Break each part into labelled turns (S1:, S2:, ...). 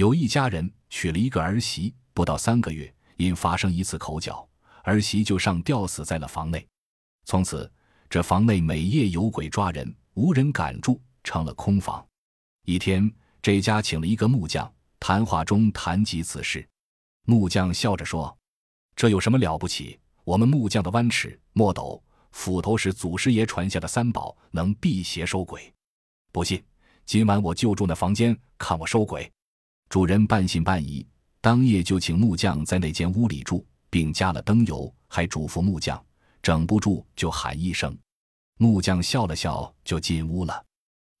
S1: 有一家人娶了一个儿媳，不到三个月，因发生一次口角，儿媳就上吊死在了房内。从此，这房内每夜有鬼抓人，无人敢住，成了空房。一天，这家请了一个木匠，谈话中谈及此事。木匠笑着说：“这有什么了不起？我们木匠的弯尺、墨斗、斧头是祖师爷传下的三宝，能辟邪收鬼。不信，今晚我就住那房间，看我收鬼。”主人半信半疑，当夜就请木匠在那间屋里住，并加了灯油，还嘱咐木匠：整不住就喊一声。木匠笑了笑，就进屋了。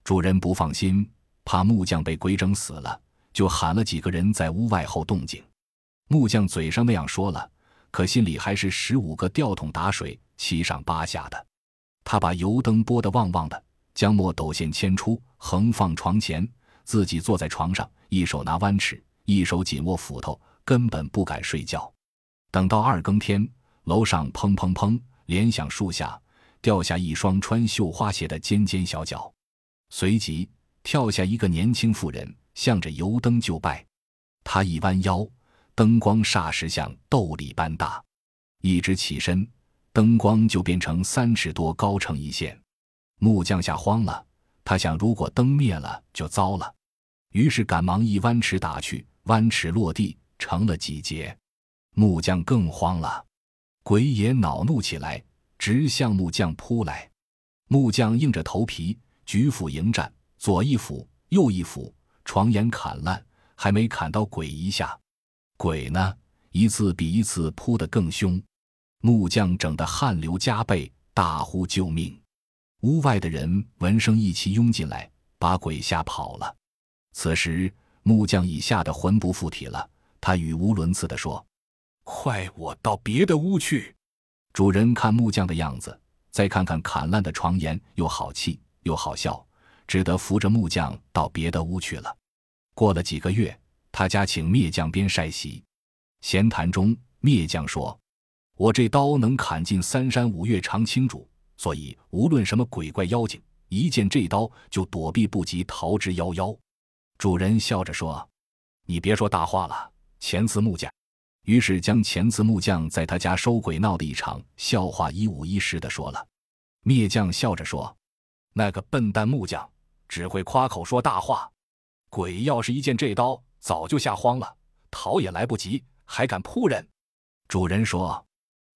S1: 主人不放心，怕木匠被鬼整死了，就喊了几个人在屋外后动静。木匠嘴上那样说了，可心里还是十五个吊桶打水，七上八下的。他把油灯拨得旺旺的，将墨斗线牵出，横放床前，自己坐在床上。一手拿弯尺，一手紧握斧头，根本不敢睡觉。等到二更天，楼上砰砰砰连响，树下掉下一双穿绣花鞋的尖尖小脚，随即跳下一个年轻妇人，向着油灯就拜。他一弯腰，灯光霎时像豆粒般大；一直起身，灯光就变成三尺多高，成一线。木匠吓慌了，他想，如果灯灭了，就糟了。于是赶忙一弯尺打去，弯尺落地成了几节，木匠更慌了，鬼也恼怒起来，直向木匠扑来。木匠硬着头皮举斧迎战，左一斧，右一斧，床沿砍烂，还没砍到鬼一下，鬼呢一次比一次扑得更凶，木匠整得汗流浃背，大呼救命。屋外的人闻声一齐拥进来，把鬼吓跑了。此时，木匠已吓得魂不附体了。他语无伦次地说：“快我到别的屋去。”主人看木匠的样子，再看看砍烂的床沿，又好气又好笑，只得扶着木匠到别的屋去了。过了几个月，他家请灭匠边晒席，闲谈中，灭匠说：“我这刀能砍尽三山五岳常青竹，所以无论什么鬼怪妖精，一见这刀就躲避不及，逃之夭夭。”主人笑着说：“你别说大话了，前次木匠。”于是将前次木匠在他家收鬼闹的一场笑话一五一十的说了。灭匠笑着说：“那个笨蛋木匠只会夸口说大话，鬼要是一见这刀，早就吓慌了，逃也来不及，还敢扑人。”主人说：“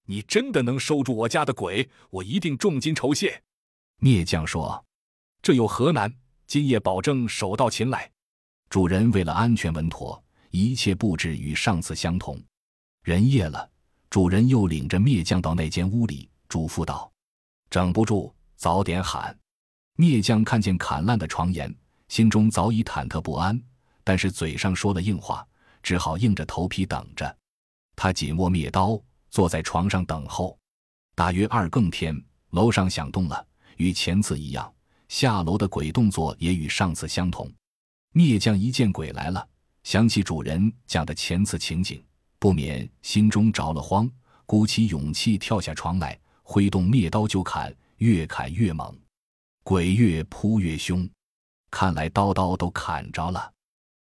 S1: 你真的能收住我家的鬼，我一定重金酬谢。”灭匠说：“这有何难？今夜保证手到擒来。”主人为了安全稳妥，一切布置与上次相同。人夜了，主人又领着灭将到那间屋里，嘱咐道：“整不住，早点喊。”灭将看见砍烂的床沿，心中早已忐忑不安，但是嘴上说了硬话，只好硬着头皮等着。他紧握灭刀，坐在床上等候。大约二更天，楼上响动了，与前次一样，下楼的鬼动作也与上次相同。灭将一见鬼来了，想起主人讲的前次情景，不免心中着了慌，鼓起勇气跳下床来，挥动灭刀就砍，越砍越猛，鬼越扑越凶，看来刀刀都砍着了。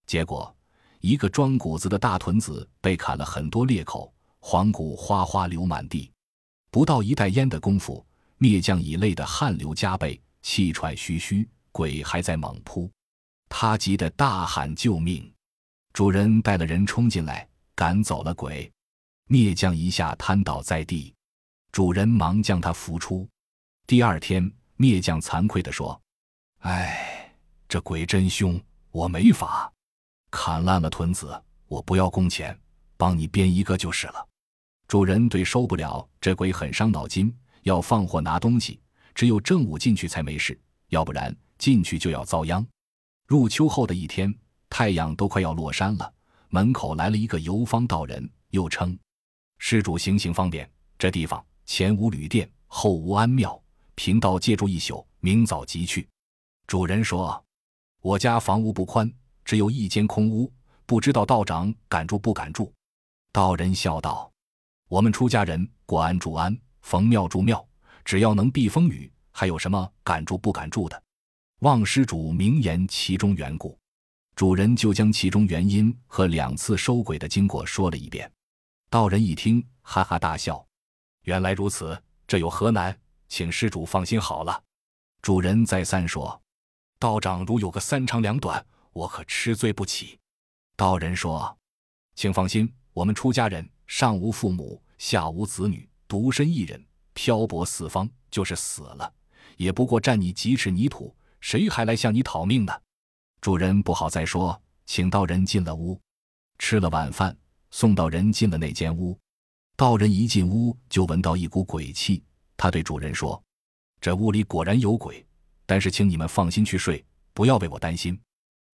S1: 结果，一个装谷子的大屯子被砍了很多裂口，黄骨哗哗流满地。不到一袋烟的功夫，灭将已累得汗流浃背，气喘吁吁，鬼还在猛扑。他急得大喊救命，主人带了人冲进来，赶走了鬼。灭将一下瘫倒在地，主人忙将他扶出。第二天，灭将惭愧地说：“哎，这鬼真凶，我没法。砍烂了屯子，我不要工钱，帮你编一个就是了。”主人对收不了这鬼很伤脑筋，要放货拿东西，只有正午进去才没事，要不然进去就要遭殃。入秋后的一天，太阳都快要落山了。门口来了一个游方道人，又称：“施主行行方便，这地方前无旅店，后无安庙，贫道借住一宿，明早即去。”主人说：“我家房屋不宽，只有一间空屋，不知道道长敢住不敢住？”道人笑道：“我们出家人过安住安，逢庙住庙，只要能避风雨，还有什么敢住不敢住的？”望施主明言其中缘故。主人就将其中原因和两次收鬼的经过说了一遍。道人一听，哈哈大笑：“原来如此，这有何难？请施主放心好了。”主人再三说：“道长如有个三长两短，我可吃罪不起。”道人说：“请放心，我们出家人上无父母，下无子女，独身一人，漂泊四方，就是死了，也不过占你几尺泥土，谁还来向你讨命呢？”主人不好再说，请道人进了屋，吃了晚饭，送道人进了那间屋。道人一进屋就闻到一股鬼气，他对主人说：“这屋里果然有鬼，但是请你们放心去睡，不要为我担心。”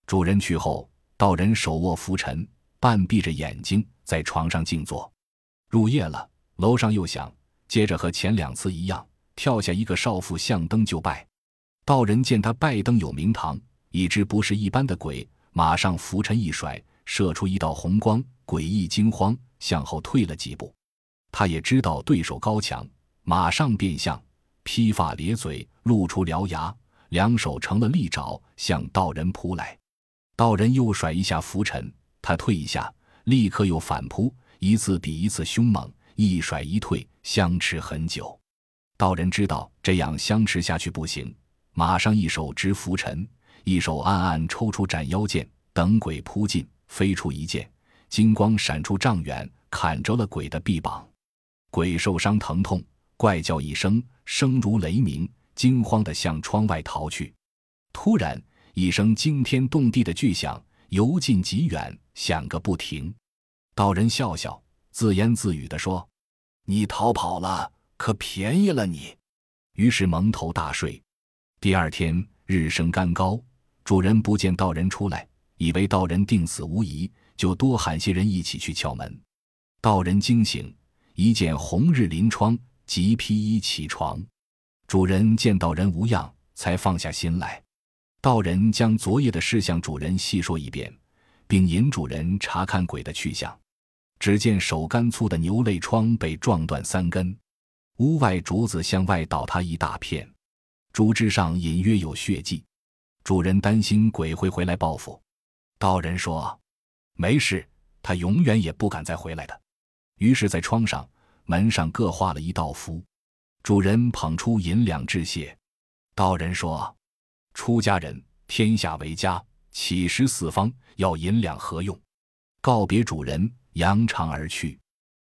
S1: 主人去后，道人手握拂尘，半闭着眼睛在床上静坐。入夜了，楼上又响，接着和前两次一样，跳下一个少妇向灯就拜。道人见他拜灯有名堂。已知不是一般的鬼，马上拂尘一甩，射出一道红光，诡异惊慌，向后退了几步。他也知道对手高强，马上变相，披发咧嘴，露出獠牙，两手成了利爪，向道人扑来。道人又甩一下拂尘，他退一下，立刻又反扑，一次比一次凶猛，一甩一退，相持很久。道人知道这样相持下去不行，马上一手执拂尘。一手暗暗抽出斩妖剑，等鬼扑进，飞出一剑，金光闪出丈远，砍着了鬼的臂膀。鬼受伤疼痛，怪叫一声，声如雷鸣，惊慌地向窗外逃去。突然，一声惊天动地的巨响，由近及远，响个不停。道人笑笑，自言自语地说：“你逃跑了，可便宜了你。”于是蒙头大睡。第二天日升干高。主人不见道人出来，以为道人定死无疑，就多喊些人一起去敲门。道人惊醒，一见红日临窗，即披衣起床。主人见道人无恙，才放下心来。道人将昨夜的事向主人细说一遍，并引主人查看鬼的去向。只见手干粗的牛肋窗被撞断三根，屋外竹子向外倒塌一大片，竹枝上隐约有血迹。主人担心鬼会回来报复，道人说：“没事，他永远也不敢再回来的。”于是，在窗上、门上各画了一道符。主人捧出银两致谢。道人说：“出家人，天下为家，乞食四方，要银两何用？”告别主人，扬长而去。